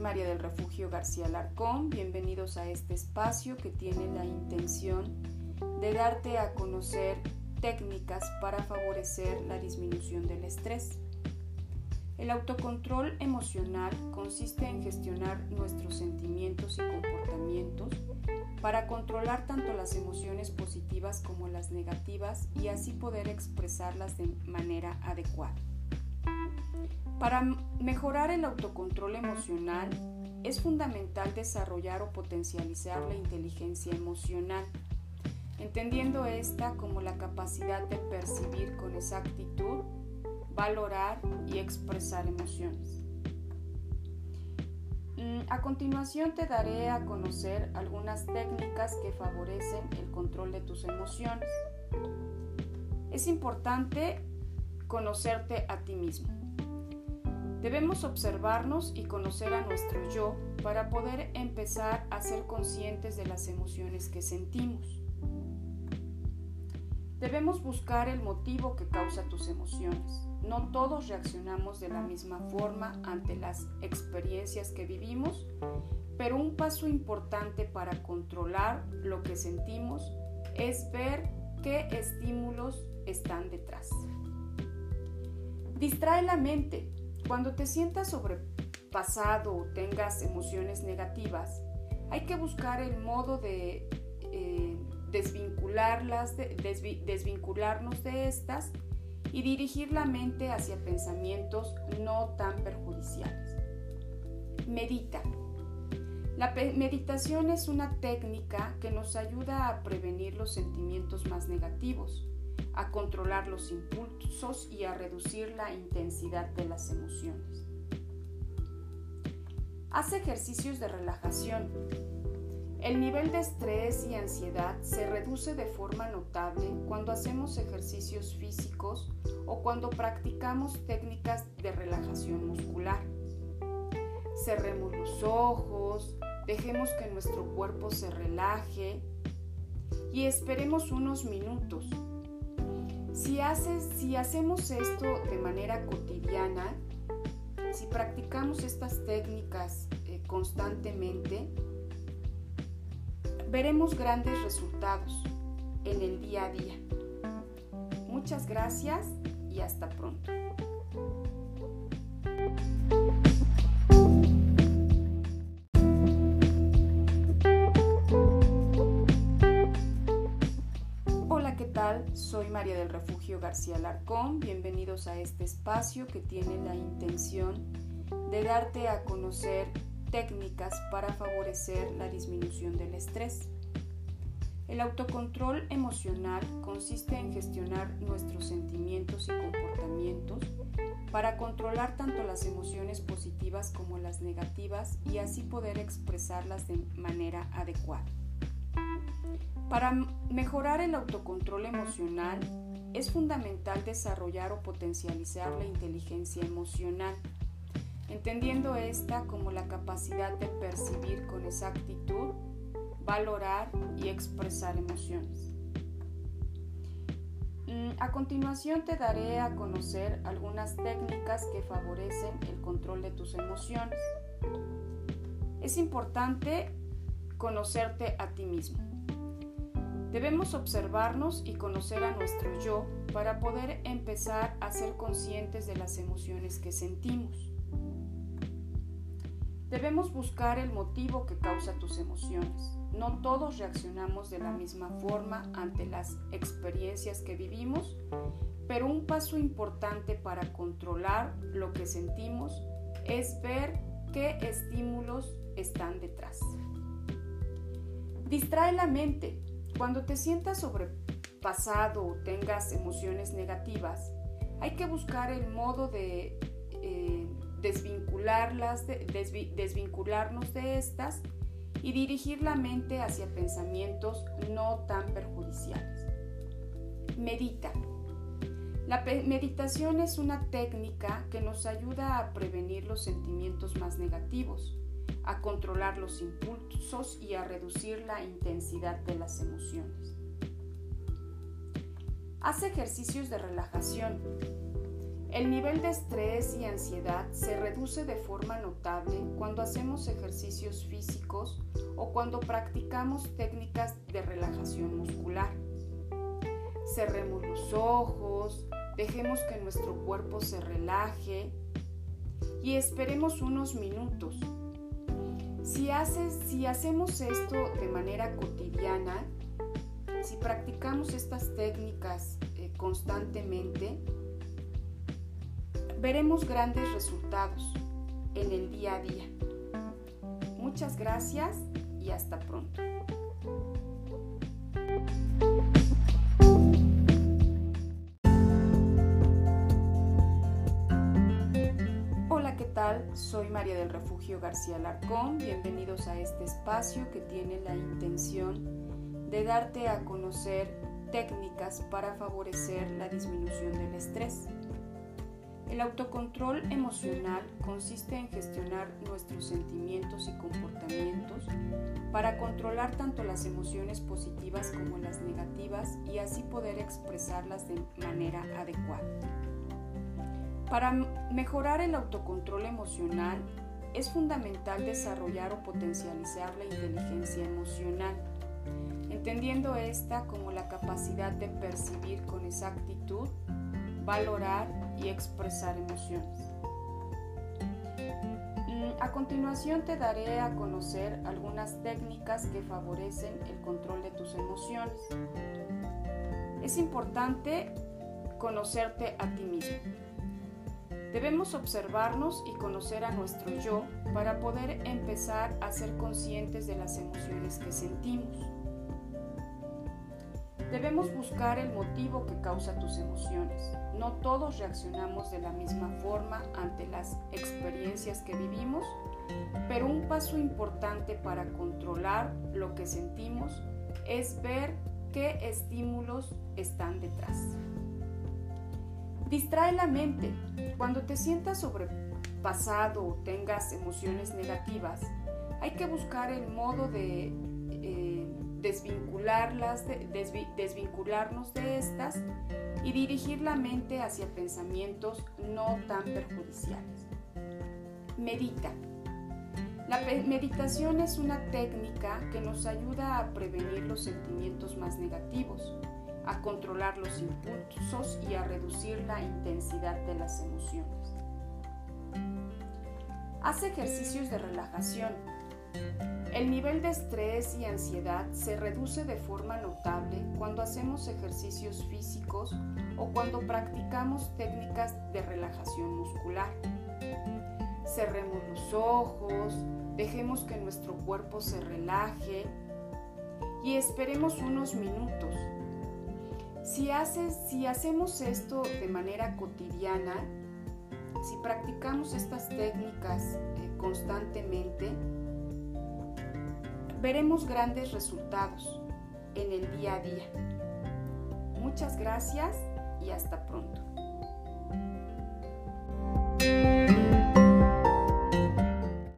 María del Refugio García Larcón. Bienvenidos a este espacio que tiene la intención de darte a conocer técnicas para favorecer la disminución del estrés. El autocontrol emocional consiste en gestionar nuestros sentimientos y comportamientos para controlar tanto las emociones positivas como las negativas y así poder expresarlas de manera adecuada. Para mejorar el autocontrol emocional es fundamental desarrollar o potencializar la inteligencia emocional, entendiendo esta como la capacidad de percibir con exactitud, valorar y expresar emociones. Mm, a continuación te daré a conocer algunas técnicas que favorecen el control de tus emociones. Es importante conocerte a ti mismo. Debemos observarnos y conocer a nuestro yo para poder empezar a ser conscientes de las emociones que sentimos. Debemos buscar el motivo que causa tus emociones. No todos reaccionamos de la misma forma ante las experiencias que vivimos, pero un paso importante para controlar lo que sentimos es ver qué estímulos están detrás. Distrae la mente, cuando te sientas sobrepasado o tengas emociones negativas, hay que buscar el modo de eh, desvincularlas, desvincularnos de estas y dirigir la mente hacia pensamientos no tan perjudiciales. Medita. La meditación es una técnica que nos ayuda a prevenir los sentimientos más negativos a controlar los impulsos y a reducir la intensidad de las emociones. Haz ejercicios de relajación. El nivel de estrés y ansiedad se reduce de forma notable cuando hacemos ejercicios físicos o cuando practicamos técnicas de relajación muscular. Cerremos los ojos, dejemos que nuestro cuerpo se relaje y esperemos unos minutos si, si hacemos esto de manera cotidiana, si practicamos estas técnicas eh, constantemente, veremos grandes resultados en el día a día. Muchas gracias y hasta pronto. Soy María del Refugio García Larcón. Bienvenidos a este espacio que tiene la intención de darte a conocer técnicas para favorecer la disminución del estrés. El autocontrol emocional consiste en gestionar nuestros sentimientos y comportamientos para controlar tanto las emociones positivas como las negativas y así poder expresarlas de manera adecuada. Para mejorar el autocontrol emocional es fundamental desarrollar o potencializar la inteligencia emocional, entendiendo esta como la capacidad de percibir con exactitud, valorar y expresar emociones. Mm, a continuación te daré a conocer algunas técnicas que favorecen el control de tus emociones. Es importante conocerte a ti mismo. Debemos observarnos y conocer a nuestro yo para poder empezar a ser conscientes de las emociones que sentimos. Debemos buscar el motivo que causa tus emociones. No todos reaccionamos de la misma forma ante las experiencias que vivimos, pero un paso importante para controlar lo que sentimos es ver qué estímulos están detrás. Distrae la mente cuando te sientas sobrepasado o tengas emociones negativas, hay que buscar el modo de eh, desvincularlas, desvincularnos de estas y dirigir la mente hacia pensamientos no tan perjudiciales. Medita. La meditación es una técnica que nos ayuda a prevenir los sentimientos más negativos a controlar los impulsos y a reducir la intensidad de las emociones. Haz ejercicios de relajación. El nivel de estrés y ansiedad se reduce de forma notable cuando hacemos ejercicios físicos o cuando practicamos técnicas de relajación muscular. Cerremos los ojos, dejemos que nuestro cuerpo se relaje y esperemos unos minutos. Si, si hacemos esto de manera cotidiana, si practicamos estas técnicas eh, constantemente, veremos grandes resultados en el día a día. Muchas gracias y hasta pronto. Soy María del Refugio García Larcón. Bienvenidos a este espacio que tiene la intención de darte a conocer técnicas para favorecer la disminución del estrés. El autocontrol emocional consiste en gestionar nuestros sentimientos y comportamientos para controlar tanto las emociones positivas como las negativas y así poder expresarlas de manera adecuada. Para mejorar el autocontrol emocional es fundamental desarrollar o potencializar la inteligencia emocional, entendiendo esta como la capacidad de percibir con exactitud, valorar y expresar emociones. Mm, a continuación te daré a conocer algunas técnicas que favorecen el control de tus emociones. Es importante conocerte a ti mismo. Debemos observarnos y conocer a nuestro yo para poder empezar a ser conscientes de las emociones que sentimos. Debemos buscar el motivo que causa tus emociones. No todos reaccionamos de la misma forma ante las experiencias que vivimos, pero un paso importante para controlar lo que sentimos es ver qué estímulos están detrás. Distrae la mente. Cuando te sientas sobrepasado o tengas emociones negativas, hay que buscar el modo de desvincularlas, desvincularnos de estas y dirigir la mente hacia pensamientos no tan perjudiciales. Medita. La meditación es una técnica que nos ayuda a prevenir los sentimientos más negativos, a controlar los impulsos y a reducir la intensidad de las emociones. Haz ejercicios de relajación el nivel de estrés y ansiedad se reduce de forma notable cuando hacemos ejercicios físicos o cuando practicamos técnicas de relajación muscular. Cerremos los ojos, dejemos que nuestro cuerpo se relaje y esperemos unos minutos. Si, si hacemos esto de manera cotidiana, si practicamos estas técnicas eh, constantemente, veremos grandes resultados en el día a día. Muchas gracias y hasta pronto.